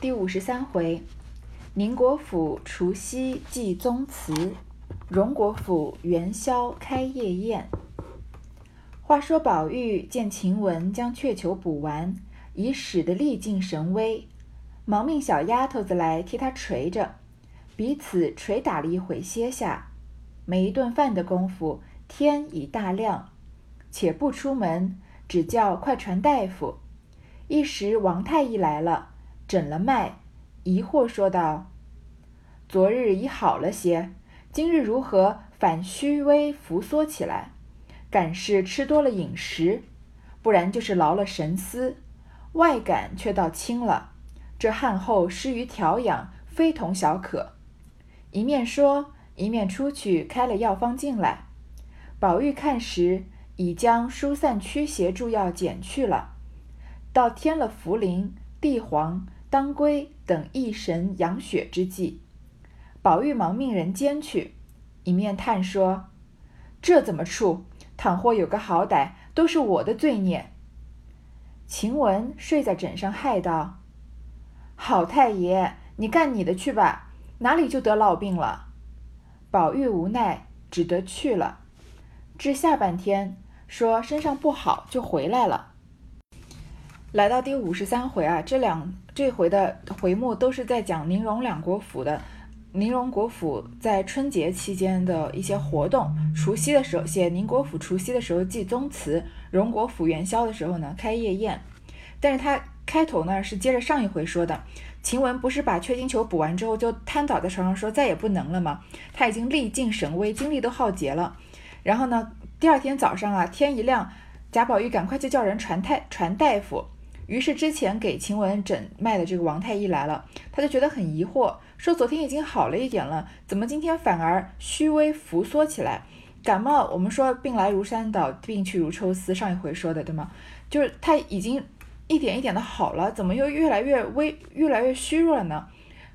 第五十三回，宁国府除夕祭宗祠，荣国府元宵开夜宴。话说宝玉见晴雯将雀球补完，已使得力尽神微，忙命小丫头子来替他捶着，彼此捶打了一会，歇下。没一顿饭的功夫，天已大亮，且不出门，只叫快传大夫。一时王太医来了。诊了脉，疑惑说道：“昨日已好了些，今日如何反虚微浮缩起来？敢是吃多了饮食，不然就是劳了神思。外感却倒轻了。这汗后失于调养，非同小可。”一面说，一面出去开了药方进来。宝玉看时，已将疏散驱邪助药减去了，到添了茯苓、地黄。当归等益神养血之剂，宝玉忙命人煎去，一面叹说：“这怎么处？倘或有个好歹，都是我的罪孽。”晴雯睡在枕上，害道：“好太爷，你干你的去吧，哪里就得老病了？”宝玉无奈，只得去了。至下半天，说身上不好，就回来了。来到第五十三回啊，这两这回的回目都是在讲宁荣两国府的宁荣国府在春节期间的一些活动。除夕的时候写宁国府除夕的时候祭宗祠，荣国府元宵的时候呢开夜宴。但是他开头呢是接着上一回说的，晴雯不是把缺金球补完之后就瘫倒在床上说再也不能了吗？他已经力尽神微，精力都耗竭了。然后呢，第二天早上啊天一亮，贾宝玉赶快就叫人传太传大夫。于是之前给晴雯诊脉的这个王太医来了，他就觉得很疑惑，说昨天已经好了一点了，怎么今天反而虚微浮缩起来？感冒我们说病来如山倒，病去如抽丝，上一回说的对吗？就是他已经一点一点的好了，怎么又越来越微，越来越虚弱了呢？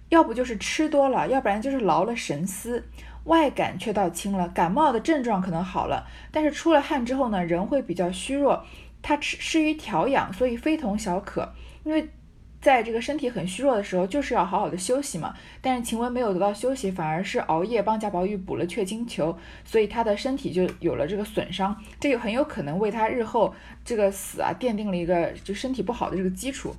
要不就是吃多了，要不然就是劳了神思，外感却倒轻了。感冒的症状可能好了，但是出了汗之后呢，人会比较虚弱。他吃适于调养，所以非同小可。因为在这个身体很虚弱的时候，就是要好好的休息嘛。但是晴雯没有得到休息，反而是熬夜帮贾宝玉补了雀金球，所以他的身体就有了这个损伤。这个很有可能为他日后这个死啊奠定了一个就身体不好的这个基础。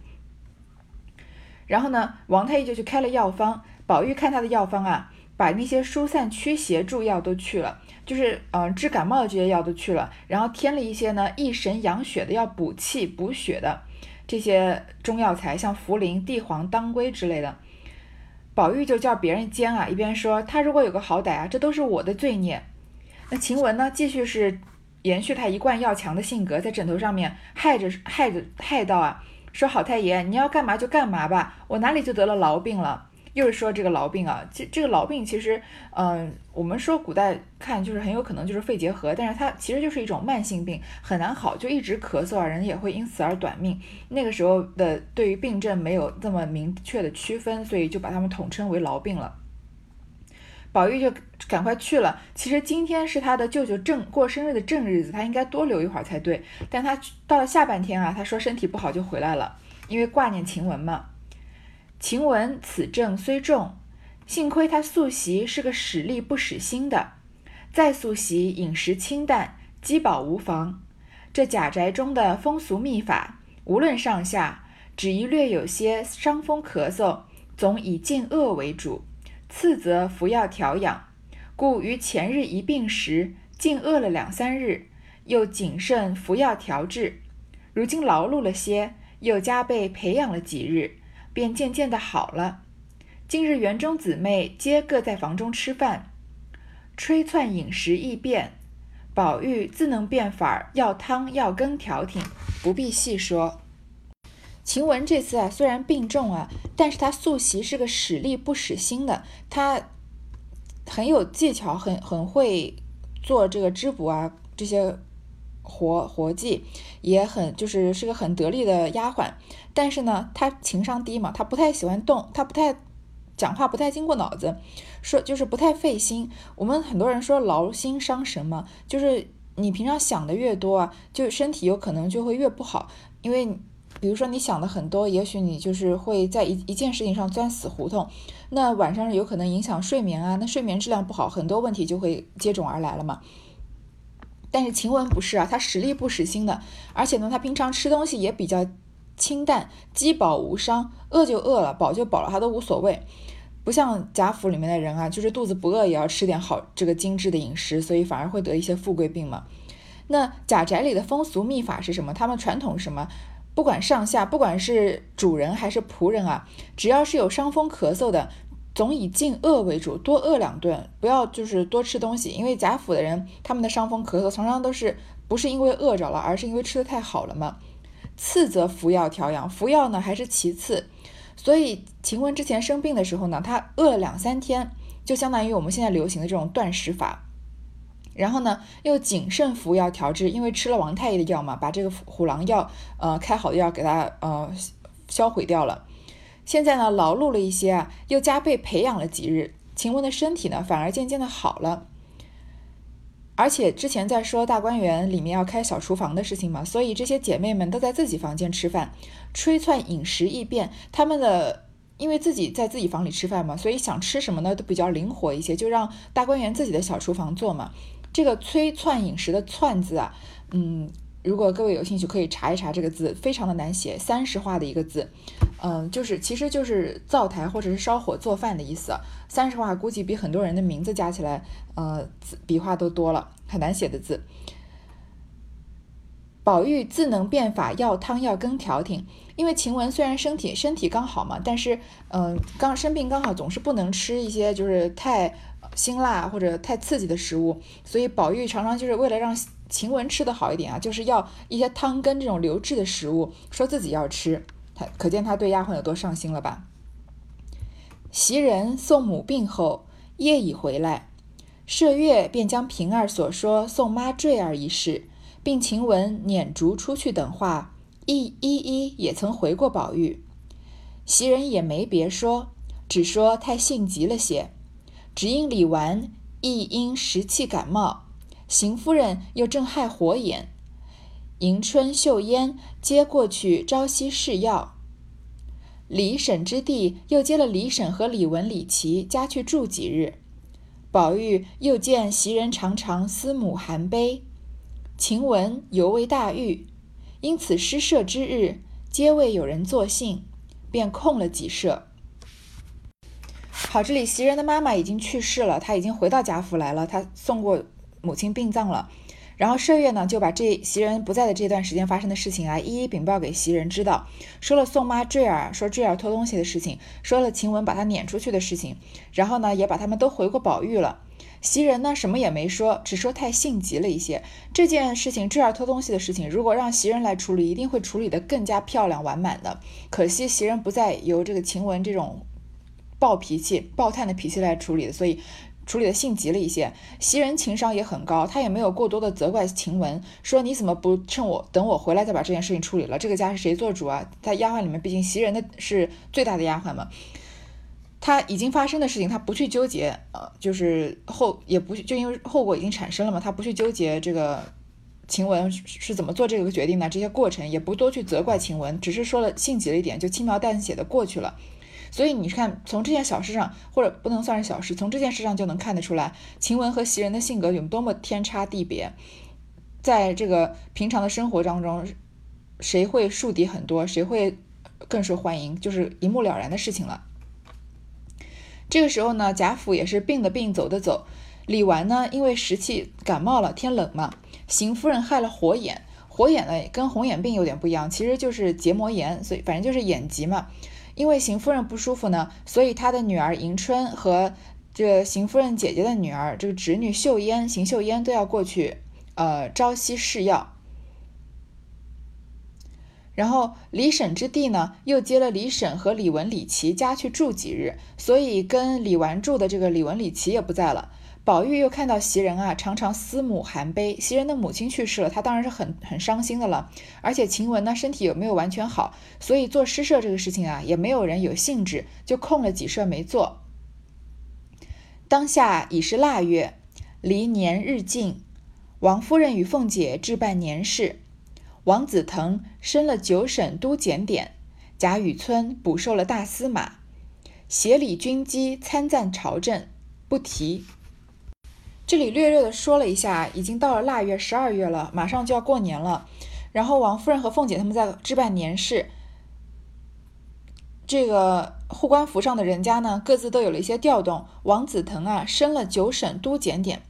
然后呢，王太医就去开了药方。宝玉看他的药方啊，把那些疏散驱邪助药都去了。就是嗯治感冒的这些药都去了，然后添了一些呢益神养血的，要补气补血的这些中药材，像茯苓、地黄、当归之类的。宝玉就叫别人煎啊，一边说他如果有个好歹啊，这都是我的罪孽。那晴雯呢，继续是延续他一贯要强的性格，在枕头上面害着害着害到啊，说好太爷你要干嘛就干嘛吧，我哪里就得了痨病了。又是说这个痨病啊，这这个痨病其实，嗯，我们说古代看就是很有可能就是肺结核，但是它其实就是一种慢性病，很难好，就一直咳嗽啊，人也会因此而短命。那个时候的对于病症没有这么明确的区分，所以就把他们统称为痨病了。宝玉就赶快去了。其实今天是他的舅舅正过生日的正日子，他应该多留一会儿才对。但他到了下半天啊，他说身体不好就回来了，因为挂念晴雯嘛。晴雯此症虽重，幸亏她素习是个使力不使心的，再素习饮食清淡，饥饱无妨。这贾宅中的风俗秘法，无论上下，只一略有些伤风咳嗽，总以禁恶为主，次则服药调养。故于前日一病时，禁饿了两三日，又谨慎服药调治。如今劳碌了些，又加倍培养了几日。便渐渐的好了。今日园中姊妹皆各在房中吃饭，吹窜饮食易变，宝玉自能变法，要汤要羹调停，不必细说。晴雯这次啊，虽然病重啊，但是她素习是个使力不使心的，她很有技巧，很很会做这个织补啊这些。活活计也很，就是是个很得力的丫鬟，但是呢，她情商低嘛，她不太喜欢动，她不太讲话，不太经过脑子，说就是不太费心。我们很多人说劳心伤神嘛，就是你平常想的越多啊，就身体有可能就会越不好，因为比如说你想的很多，也许你就是会在一一件事情上钻死胡同，那晚上有可能影响睡眠啊，那睡眠质量不好，很多问题就会接踵而来了嘛。但是晴雯不是啊，她实力不实心的，而且呢，她平常吃东西也比较清淡，饥饱无伤，饿就饿了，饱就饱了，她都无所谓。不像贾府里面的人啊，就是肚子不饿也要吃点好这个精致的饮食，所以反而会得一些富贵病嘛。那贾宅里的风俗秘法是什么？他们传统什么？不管上下，不管是主人还是仆人啊，只要是有伤风咳嗽的。总以禁饿为主，多饿两顿，不要就是多吃东西。因为贾府的人，他们的伤风咳嗽常常都是不是因为饿着了，而是因为吃的太好了嘛。次则服药调养，服药呢还是其次。所以晴雯之前生病的时候呢，她饿了两三天，就相当于我们现在流行的这种断食法。然后呢，又谨慎服药调治，因为吃了王太医的药嘛，把这个虎狼药，呃，开好的药给他呃销毁掉了。现在呢，劳碌了一些啊，又加倍培养了几日，晴雯的身体呢，反而渐渐的好了。而且之前在说大观园里面要开小厨房的事情嘛，所以这些姐妹们都在自己房间吃饭，吹窜饮食易变。她们的因为自己在自己房里吃饭嘛，所以想吃什么呢都比较灵活一些，就让大观园自己的小厨房做嘛。这个炊窜饮食的“窜”字啊，嗯。如果各位有兴趣，可以查一查这个字，非常的难写，三十画的一个字，嗯，就是其实就是灶台或者是烧火做饭的意思。三十画估计比很多人的名字加起来，呃，笔画都多了，很难写的字。宝玉自能变法，要汤要羹调停。因为晴雯虽然身体身体刚好嘛，但是嗯，刚生病刚好总是不能吃一些就是太辛辣或者太刺激的食物，所以宝玉常常就是为了让。晴雯吃的好一点啊，就是要一些汤羹这种流质的食物，说自己要吃，他可见他对丫鬟有多上心了吧？袭人送母病后，夜已回来，麝月便将平儿所说送妈坠儿一事，并晴雯撵逐出去等话，一一一也曾回过宝玉。袭人也没别说，只说太性急了些，只因李纨亦因时气感冒。邢夫人又正害火眼，迎春、秀烟接过去朝夕试药。李婶之弟又接了李婶和李文、李琦家去住几日。宝玉又见袭人常常思母含悲，晴雯犹未大愈，因此诗社之日皆未有人作兴，便空了几社。好，这里袭人的妈妈已经去世了，她已经回到贾府来了，她送过。母亲殡葬了，然后麝月呢就把这袭人不在的这段时间发生的事情啊，一一禀报给袭人知道，说了宋妈坠儿说坠儿偷东西的事情，说了晴雯把她撵出去的事情，然后呢也把他们都回过宝玉了。袭人呢什么也没说，只说太性急了一些。这件事情坠儿偷东西的事情，如果让袭人来处理，一定会处理得更加漂亮完满的。可惜袭人不再由这个晴雯这种暴脾气、暴炭的脾气来处理，所以。处理的性急了一些，袭人情商也很高，她也没有过多的责怪晴雯，说你怎么不趁我等我回来再把这件事情处理了？这个家是谁做主啊？在丫鬟里面，毕竟袭人的是最大的丫鬟嘛。他已经发生的事情，他不去纠结，呃，就是后也不就因为后果已经产生了嘛，他不去纠结这个晴雯是怎么做这个决定的这些过程，也不多去责怪晴雯，只是说了性急了一点，就轻描淡写的过去了。所以你看，从这件小事上，或者不能算是小事，从这件事上就能看得出来，晴雯和袭人的性格有多么天差地别。在这个平常的生活当中，谁会树敌很多，谁会更受欢迎，就是一目了然的事情了。这个时候呢，贾府也是病的病，走的走。李纨呢，因为时气感冒了，天冷嘛。邢夫人害了火眼，火眼呢跟红眼病有点不一样，其实就是结膜炎，所以反正就是眼疾嘛。因为邢夫人不舒服呢，所以她的女儿迎春和这邢夫人姐姐的女儿这个侄女秀烟、邢秀烟都要过去，呃，朝夕试药。然后李婶之弟呢，又接了李婶和李文、李琦家去住几日，所以跟李纨住的这个李文、李琦也不在了。宝玉又看到袭人啊，常常思母含悲。袭人的母亲去世了，他当然是很很伤心的了。而且晴雯呢，身体有没有完全好，所以做诗社这个事情啊，也没有人有兴致，就空了几社没做。当下已是腊月，离年日近，王夫人与凤姐置办年事，王子腾升了九省都检点，贾雨村补授了大司马，协理军机参赞朝政，不提。这里略略的说了一下，已经到了腊月十二月了，马上就要过年了。然后王夫人和凤姐他们在置办年事，这个护官符上的人家呢，各自都有了一些调动。王子腾啊，升了九省都检点。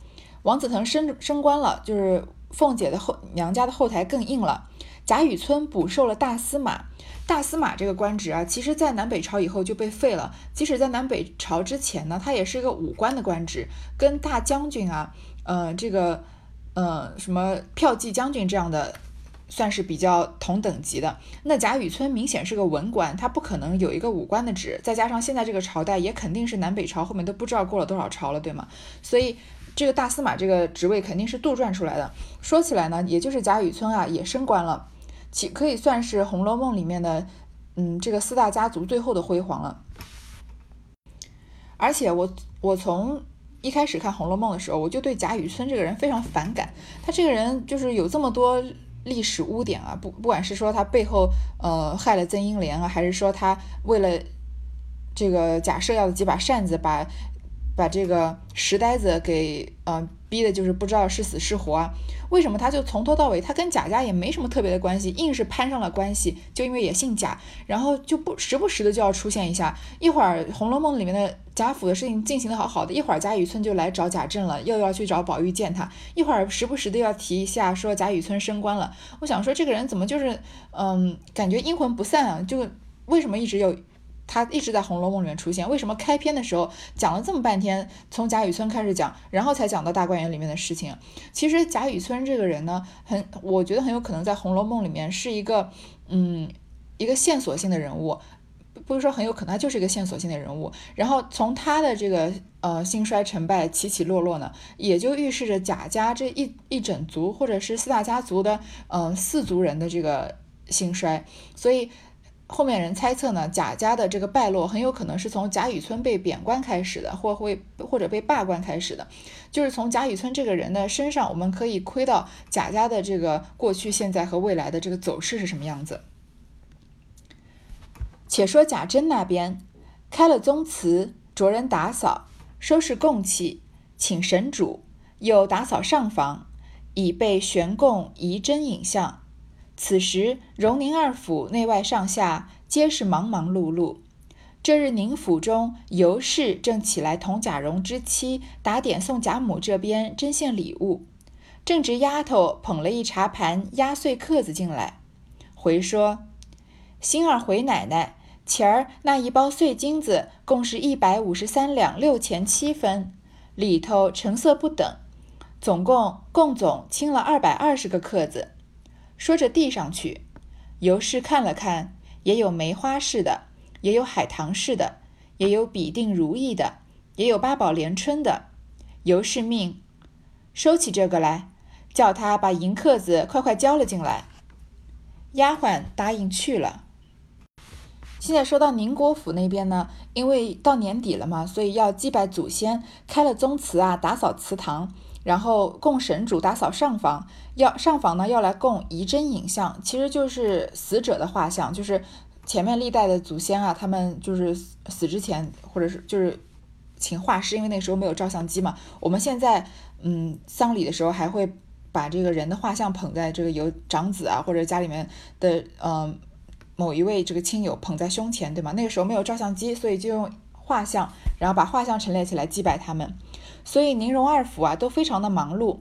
王子腾升升官了，就是凤姐的后娘家的后台更硬了。贾雨村补授了大司马。大司马这个官职啊，其实，在南北朝以后就被废了。即使在南北朝之前呢，他也是一个武官的官职，跟大将军啊，呃，这个，呃，什么骠骑将军这样的，算是比较同等级的。那贾雨村明显是个文官，他不可能有一个武官的职。再加上现在这个朝代也肯定是南北朝后面都不知道过了多少朝了，对吗？所以这个大司马这个职位肯定是杜撰出来的。说起来呢，也就是贾雨村啊，也升官了。其可以算是《红楼梦》里面的，嗯，这个四大家族最后的辉煌了。而且我我从一开始看《红楼梦》的时候，我就对贾雨村这个人非常反感。他这个人就是有这么多历史污点啊，不不管是说他背后呃害了曾英莲啊，还是说他为了这个假设要的几把扇子把把这个石呆子给呃。逼的就是不知道是死是活？为什么他就从头到尾他跟贾家也没什么特别的关系，硬是攀上了关系？就因为也姓贾，然后就不时不时的就要出现一下，一会儿《红楼梦》里面的贾府的事情进行的好好的，一会儿贾雨村就来找贾政了，又要去找宝玉见他，一会儿时不时的要提一下说贾雨村升官了。我想说这个人怎么就是嗯，感觉阴魂不散啊？就为什么一直有？他一直在《红楼梦》里面出现，为什么开篇的时候讲了这么半天，从贾雨村开始讲，然后才讲到大观园里面的事情？其实贾雨村这个人呢，很，我觉得很有可能在《红楼梦》里面是一个，嗯，一个线索性的人物，不是说很有可能，他就是一个线索性的人物。然后从他的这个呃兴衰成败、起起落落呢，也就预示着贾家这一一整族或者是四大家族的嗯四族人的这个兴衰，所以。后面人猜测呢，贾家的这个败落很有可能是从贾雨村被贬官开始的，或会或者被罢官开始的，就是从贾雨村这个人的身上，我们可以窥到贾家的这个过去、现在和未来的这个走势是什么样子。且说贾珍那边开了宗祠，着人打扫，收拾供器，请神主，又打扫上房，以备悬供仪真影像。此时，荣宁二府内外上下皆是忙忙碌碌。这日，宁府中尤氏正起来同贾蓉之妻打点送贾母这边针线礼物，正值丫头捧了一茶盘压岁克子进来，回说：“星儿回奶奶，前儿那一包碎金子共是一百五十三两六钱七分，里头成色不等，总共共总清了二百二十个克子。”说着递上去，尤氏看了看，也有梅花式的，也有海棠式的，也有比定如意的，也有八宝连春的。尤氏命收起这个来，叫他把银克子快快交了进来。丫鬟答应去了。现在说到宁国府那边呢，因为到年底了嘛，所以要祭拜祖先，开了宗祠啊，打扫祠堂。然后供神主打扫上房，要上房呢，要来供遗真影像，其实就是死者的画像，就是前面历代的祖先啊，他们就是死之前，或者是就是请画师，因为那时候没有照相机嘛。我们现在嗯丧礼的时候还会把这个人的画像捧在这个有长子啊，或者家里面的嗯某一位这个亲友捧在胸前，对吗？那个时候没有照相机，所以就用画像，然后把画像陈列起来祭拜他们。所以宁荣二府啊都非常的忙碌。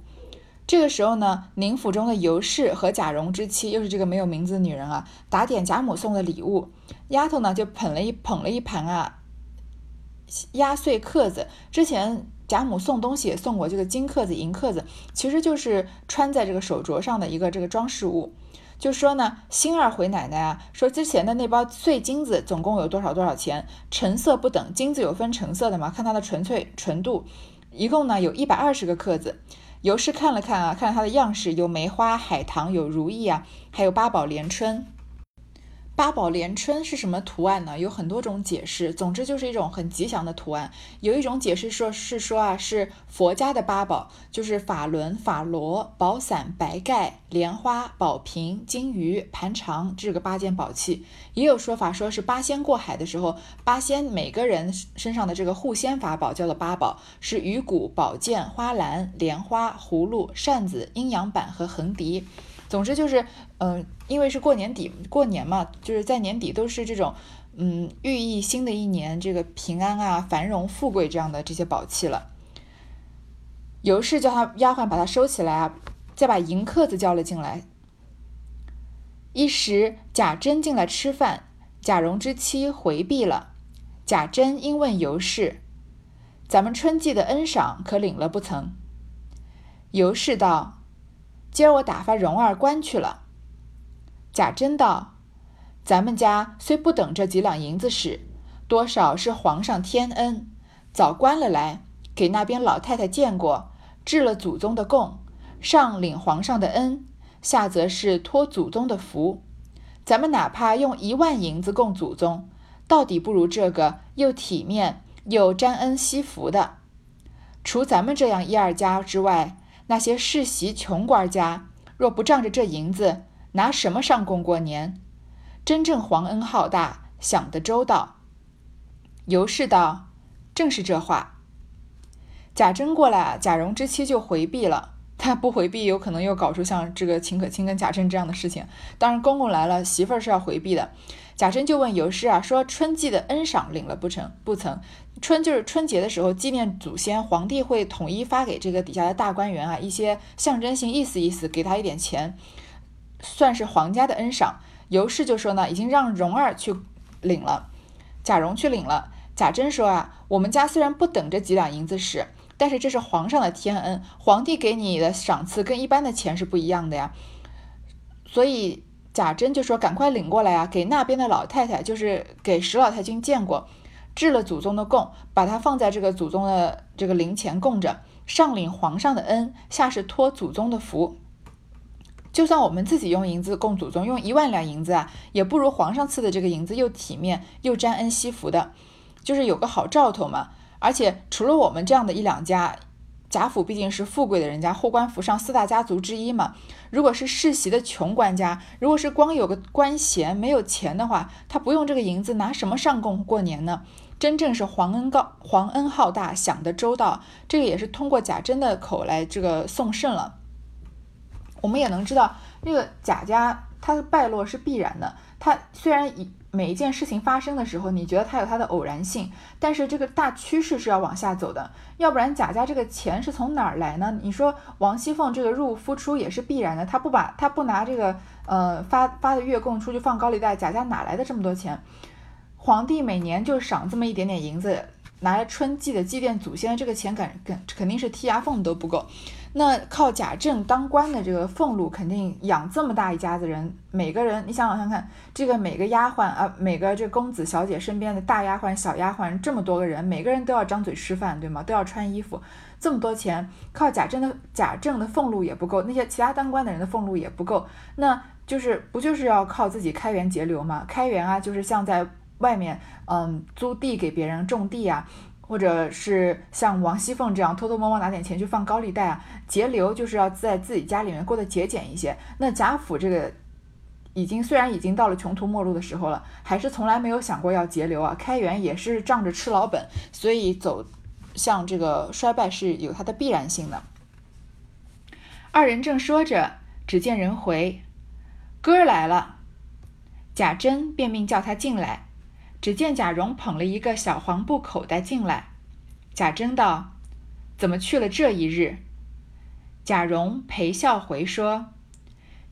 这个时候呢，宁府中的尤氏和贾蓉之妻，又是这个没有名字的女人啊，打点贾母送的礼物。丫头呢就捧了一捧了一盘啊压岁克子。之前贾母送东西也送过这个金克子、银克子，其实就是穿在这个手镯上的一个这个装饰物。就说呢，星儿回奶奶啊，说之前的那包碎金子总共有多少多少钱？成色不等，金子有分成色的嘛，看它的纯粹纯度。一共呢有一百二十个克子，尤氏看了看啊，看它的样式，有梅花、海棠，有如意啊，还有八宝连春。八宝连春是什么图案呢？有很多种解释，总之就是一种很吉祥的图案。有一种解释说是说啊，是佛家的八宝，就是法轮、法螺、宝伞、白盖、莲花、宝瓶、金鱼、盘长这个八件宝器。也有说法说是八仙过海的时候，八仙每个人身上的这个护仙法宝叫做八宝，是鱼骨、宝剑、花篮、莲花、葫芦、扇子、阴阳板和横笛。总之就是，嗯，因为是过年底，过年嘛，就是在年底都是这种，嗯，寓意新的一年这个平安啊、繁荣、富贵这样的这些宝器了。尤氏叫他丫鬟把它收起来啊，再把银客子叫了进来。一时贾珍进来吃饭，贾蓉之妻回避了。贾珍因问尤氏：“咱们春季的恩赏可领了不曾？”尤氏道。今儿我打发蓉儿关去了。贾珍道：“咱们家虽不等这几两银子使，多少是皇上天恩，早关了来，给那边老太太见过，致了祖宗的供，上领皇上的恩，下则是托祖宗的福。咱们哪怕用一万银子供祖宗，到底不如这个又体面又沾恩惜福的。除咱们这样一二家之外。”那些世袭穷官家，若不仗着这银子，拿什么上供过年？真正皇恩浩大，想得周到。尤氏道：“正是这话。”贾珍过来，贾蓉之妻就回避了。他不回避，有可能又搞出像这个秦可卿跟贾珍这样的事情。当然，公公来了，媳妇儿是要回避的。贾珍就问尤氏啊，说春季的恩赏领了不成？不曾。春就是春节的时候纪念祖先，皇帝会统一发给这个底下的大官员啊一些象征性意思意思，给他一点钱，算是皇家的恩赏。尤氏就说呢，已经让蓉儿去领了，贾蓉去领了。贾珍说啊，我们家虽然不等这几两银子使，但是这是皇上的天恩，皇帝给你的赏赐跟一般的钱是不一样的呀，所以。贾珍就说：“赶快领过来啊，给那边的老太太，就是给石老太君见过，置了祖宗的供，把它放在这个祖宗的这个灵前供着。上领皇上的恩，下是托祖宗的福。就算我们自己用银子供祖宗，用一万两银子啊，也不如皇上赐的这个银子又体面又沾恩惜福的，就是有个好兆头嘛。而且除了我们这样的一两家。”贾府毕竟是富贵的人家，后官府上四大家族之一嘛。如果是世袭的穷官家，如果是光有个官衔没有钱的话，他不用这个银子，拿什么上供过年呢？真正是皇恩高，皇恩浩大，想得周到。这个也是通过贾珍的口来这个送圣了。我们也能知道，这个贾家他的败落是必然的。他虽然以每一件事情发生的时候，你觉得它有它的偶然性，但是这个大趋势是要往下走的，要不然贾家这个钱是从哪儿来呢？你说王熙凤这个入夫出也是必然的，她不把她不拿这个呃发发的月供出去放高利贷，贾家哪来的这么多钱？皇帝每年就赏这么一点点银子，拿来春季的祭奠祖先，这个钱肯肯肯定是剔牙缝都不够。那靠贾政当官的这个俸禄，肯定养这么大一家子人，每个人，你想想看，这个每个丫鬟啊，每个这公子小姐身边的大丫鬟、小丫鬟，这么多个人，每个人都要张嘴吃饭，对吗？都要穿衣服，这么多钱，靠贾政的贾政的俸禄也不够，那些其他当官的人的俸禄也不够，那就是不就是要靠自己开源节流吗？开源啊，就是像在外面，嗯，租地给别人种地啊。或者是像王熙凤这样偷偷摸摸拿点钱去放高利贷啊，节流就是要在自己家里面过得节俭一些。那贾府这个已经虽然已经到了穷途末路的时候了，还是从来没有想过要节流啊，开源也是仗着吃老本，所以走向这个衰败是有它的必然性的。二人正说着，只见人回，哥来了，贾珍便命叫他进来。只见贾蓉捧了一个小黄布口袋进来，贾珍道：“怎么去了这一日？”贾蓉陪笑回说：“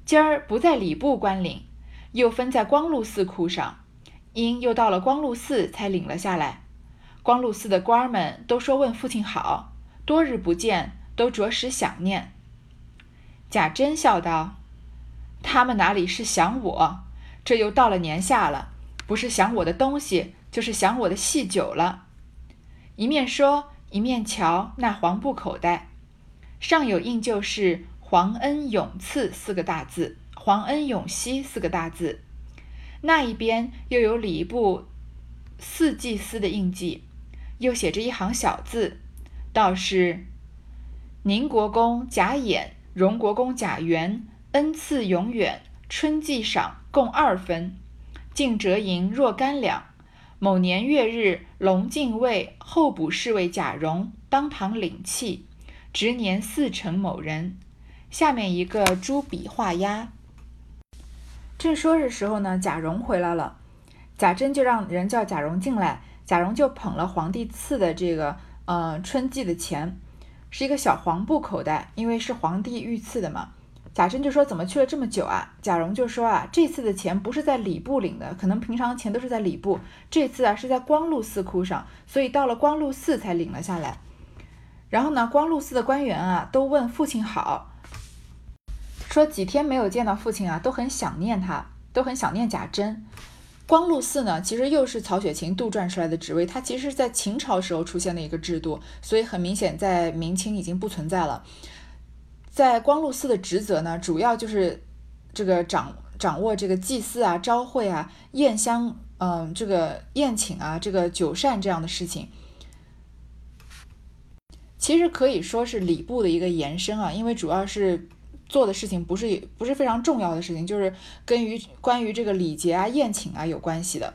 今儿不在礼部官领，又分在光禄寺库上，因又到了光禄寺才领了下来。光禄寺的官儿们都说问父亲好，多日不见，都着实想念。”贾珍笑道：“他们哪里是想我？这又到了年下了。”不是想我的东西，就是想我的戏酒了。一面说，一面瞧那黄布口袋，上有印就是“皇恩永赐”四个大字，“皇恩永熙”四个大字。那一边又有礼部四祭司的印记，又写着一行小字，道是：“宁国公贾演、荣国公贾元恩赐永远，春季赏共二分，净折银若干两。某年月日，龙禁尉候补侍卫贾蓉当堂领契，执年四成某人。”下面一个朱笔画押。正说着时候呢，贾蓉回来了，贾珍就让人叫贾蓉进来，贾蓉就捧了皇帝赐的这个呃春季的钱，是一个小黄布口袋，因为是皇帝御赐的嘛。贾珍就说怎么去了这么久啊？贾蓉就说啊，这次的钱不是在礼部领的，可能平常钱都是在礼部，这次啊是在光禄寺库上，所以到了光禄寺才领了下来。然后呢，光禄寺的官员啊都问父亲好。说几天没有见到父亲啊，都很想念他，都很想念贾珍。光禄寺呢，其实又是曹雪芹杜撰出来的职位，它其实是在秦朝时候出现的一个制度，所以很明显在明清已经不存在了。在光禄寺的职责呢，主要就是这个掌掌握这个祭祀啊、朝会啊、宴香，嗯，这个宴请啊、这个酒膳这样的事情。其实可以说是礼部的一个延伸啊，因为主要是。做的事情不是不是非常重要的事情，就是跟于关于这个礼节啊、宴请啊有关系的。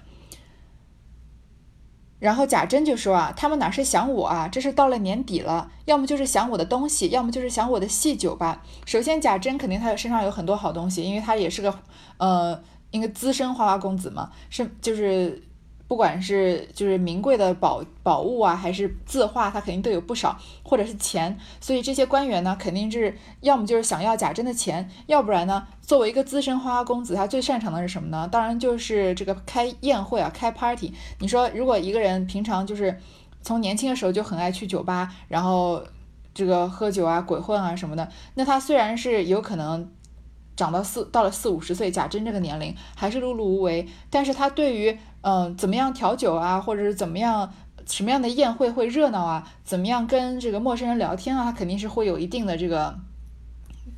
然后贾珍就说啊，他们哪是想我啊，这是到了年底了，要么就是想我的东西，要么就是想我的戏酒吧。首先，贾珍肯定他身上有很多好东西，因为他也是个呃一个资深花花公子嘛，是就是。不管是就是名贵的宝宝物啊，还是字画，他肯定都有不少，或者是钱。所以这些官员呢，肯定是要么就是想要贾珍的钱，要不然呢，作为一个资深花花公子，他最擅长的是什么呢？当然就是这个开宴会啊，开 party。你说，如果一个人平常就是从年轻的时候就很爱去酒吧，然后这个喝酒啊、鬼混啊什么的，那他虽然是有可能。长到四到了四五十岁，贾珍这个年龄还是碌碌无为，但是他对于嗯怎么样调酒啊，或者是怎么样什么样的宴会会热闹啊，怎么样跟这个陌生人聊天啊，他肯定是会有一定的这个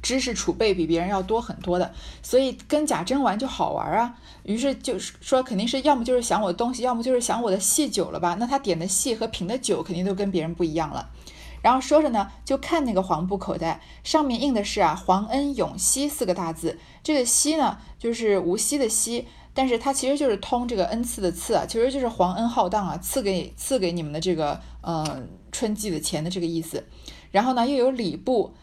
知识储备，比别人要多很多的，所以跟贾珍玩就好玩啊。于是就是说，肯定是要么就是想我的东西，要么就是想我的戏酒了吧？那他点的戏和品的酒肯定都跟别人不一样了。然后说着呢，就看那个黄布口袋，上面印的是啊“皇恩永熙”四个大字。这个“熙”呢，就是无锡的“锡”，但是它其实就是通这个恩赐的“赐”啊，其实就是皇恩浩荡啊，赐给赐给你们的这个呃春季的钱的这个意思。然后呢，又有礼部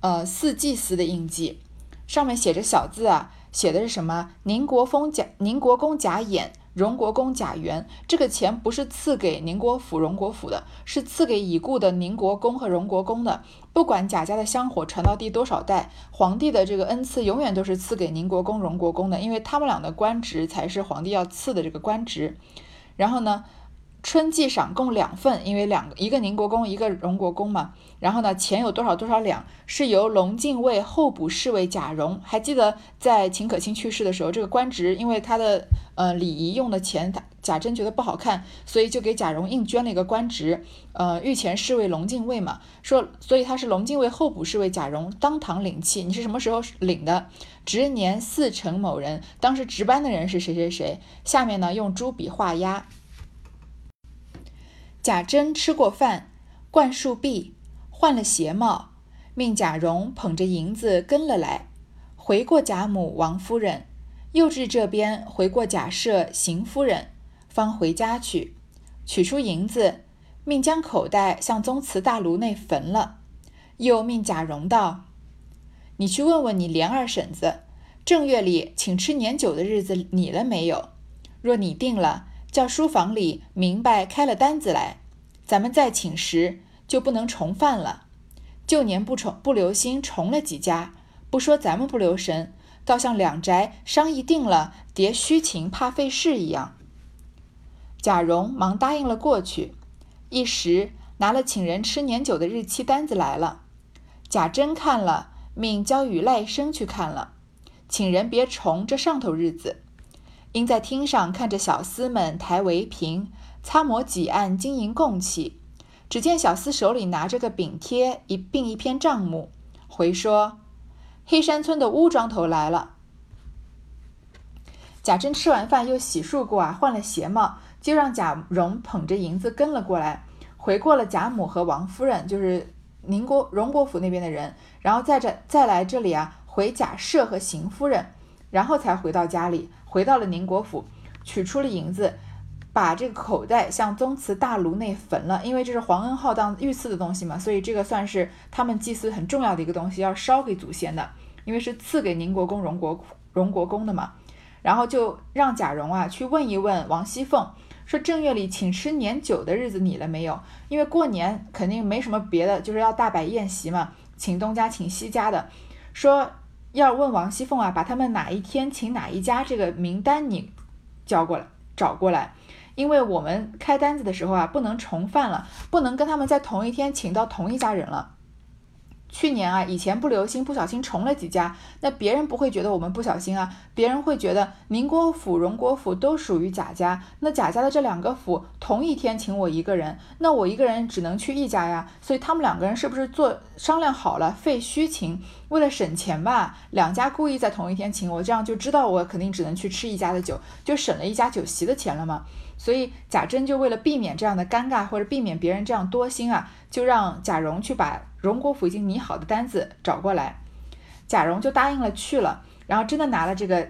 呃四季司的印记，上面写着小字啊，写的是什么？宁国封贾，宁国公贾衍。荣国公贾元，这个钱不是赐给宁国府、荣国府的，是赐给已故的宁国公和荣国公的。不管贾家的香火传到第多少代，皇帝的这个恩赐永远都是赐给宁国公、荣国公的，因为他们俩的官职才是皇帝要赐的这个官职。然后呢？春季赏共两份，因为两个一个宁国公，一个荣国公嘛。然后呢，钱有多少多少两，是由龙禁尉候补侍卫贾蓉。还记得在秦可卿去世的时候，这个官职因为他的呃礼仪用的钱，他贾珍觉得不好看，所以就给贾蓉硬捐了一个官职，呃御前侍卫龙禁尉嘛。说所以他是龙禁尉候补侍卫贾蓉当堂领契。你是什么时候领的？值年四成某人，当时值班的人是谁谁谁。下面呢用朱笔画押。贾珍吃过饭，灌漱毕，换了鞋帽，命贾蓉捧着银子跟了来，回过贾母、王夫人，又至这边回过贾赦、邢夫人，方回家去，取出银子，命将口袋向宗祠大炉内焚了，又命贾蓉道：“你去问问你莲二婶子，正月里请吃年酒的日子拟了没有？若拟定了。”叫书房里明白开了单子来，咱们再请时就不能重犯了。旧年不重不留心重了几家，不说咱们不留神，倒像两宅商议定了叠虚情怕费事一样。贾蓉忙答应了过去，一时拿了请人吃年酒的日期单子来了。贾珍看了，命交与赖生去看了，请人别重这上头日子。因在厅上看着小厮们抬围屏、擦抹几案金银供器，只见小厮手里拿着个饼贴一并一篇账目，回说：“黑山村的乌庄头来了。”贾珍吃完饭又洗漱过啊，换了鞋帽，就让贾蓉捧着银子跟了过来，回过了贾母和王夫人，就是宁国荣国府那边的人，然后再这再来这里啊，回贾赦和邢夫人，然后才回到家里，回到了宁国府，取出了银子。把这个口袋向宗祠大炉内焚了，因为这是皇恩浩荡御赐的东西嘛，所以这个算是他们祭祀很重要的一个东西，要烧给祖先的，因为是赐给宁国公荣国荣国公的嘛。然后就让贾蓉啊去问一问王熙凤，说正月里请吃年酒的日子你了没有？因为过年肯定没什么别的，就是要大摆宴席嘛，请东家请西家的，说要问王熙凤啊，把他们哪一天请哪一家这个名单你交过来找过来。因为我们开单子的时候啊，不能重犯了，不能跟他们在同一天请到同一家人了。去年啊，以前不留心，不小心重了几家，那别人不会觉得我们不小心啊，别人会觉得宁国府、荣国府都属于贾家，那贾家的这两个府同一天请我一个人，那我一个人只能去一家呀，所以他们两个人是不是做商量好了废虚情，为了省钱吧，两家故意在同一天请我，这样就知道我肯定只能去吃一家的酒，就省了一家酒席的钱了嘛。所以贾珍就为了避免这样的尴尬，或者避免别人这样多心啊，就让贾蓉去把荣国府已经拟好的单子找过来。贾蓉就答应了去了，然后真的拿了这个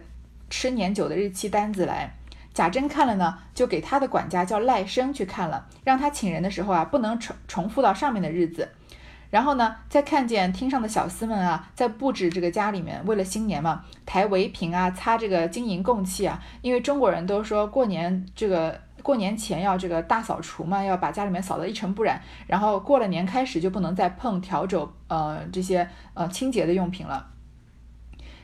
吃年酒的日期单子来。贾珍看了呢，就给他的管家叫赖生去看了，让他请人的时候啊，不能重重复到上面的日子。然后呢，再看见厅上的小厮们啊，在布置这个家里面，为了新年嘛，抬围屏啊，擦这个金银供器啊。因为中国人都说过年这个过年前要这个大扫除嘛，要把家里面扫得一尘不染。然后过了年开始就不能再碰笤帚呃这些呃清洁的用品了。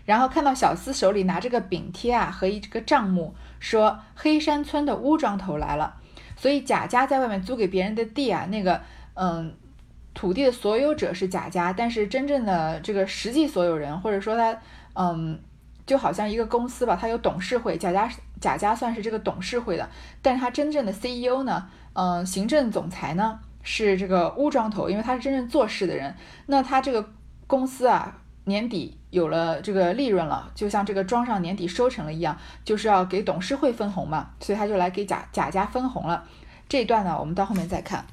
然后看到小厮手里拿着个饼贴啊和一个账目，说黑山村的乌庄头来了。所以贾家在外面租给别人的地啊，那个嗯。土地的所有者是贾家，但是真正的这个实际所有人，或者说他，嗯，就好像一个公司吧，他有董事会，贾家贾家算是这个董事会的，但是他真正的 CEO 呢，嗯，行政总裁呢是这个乌庄头，因为他是真正做事的人。那他这个公司啊，年底有了这个利润了，就像这个庄上年底收成了一样，就是要给董事会分红嘛，所以他就来给贾贾家分红了。这一段呢，我们到后面再看。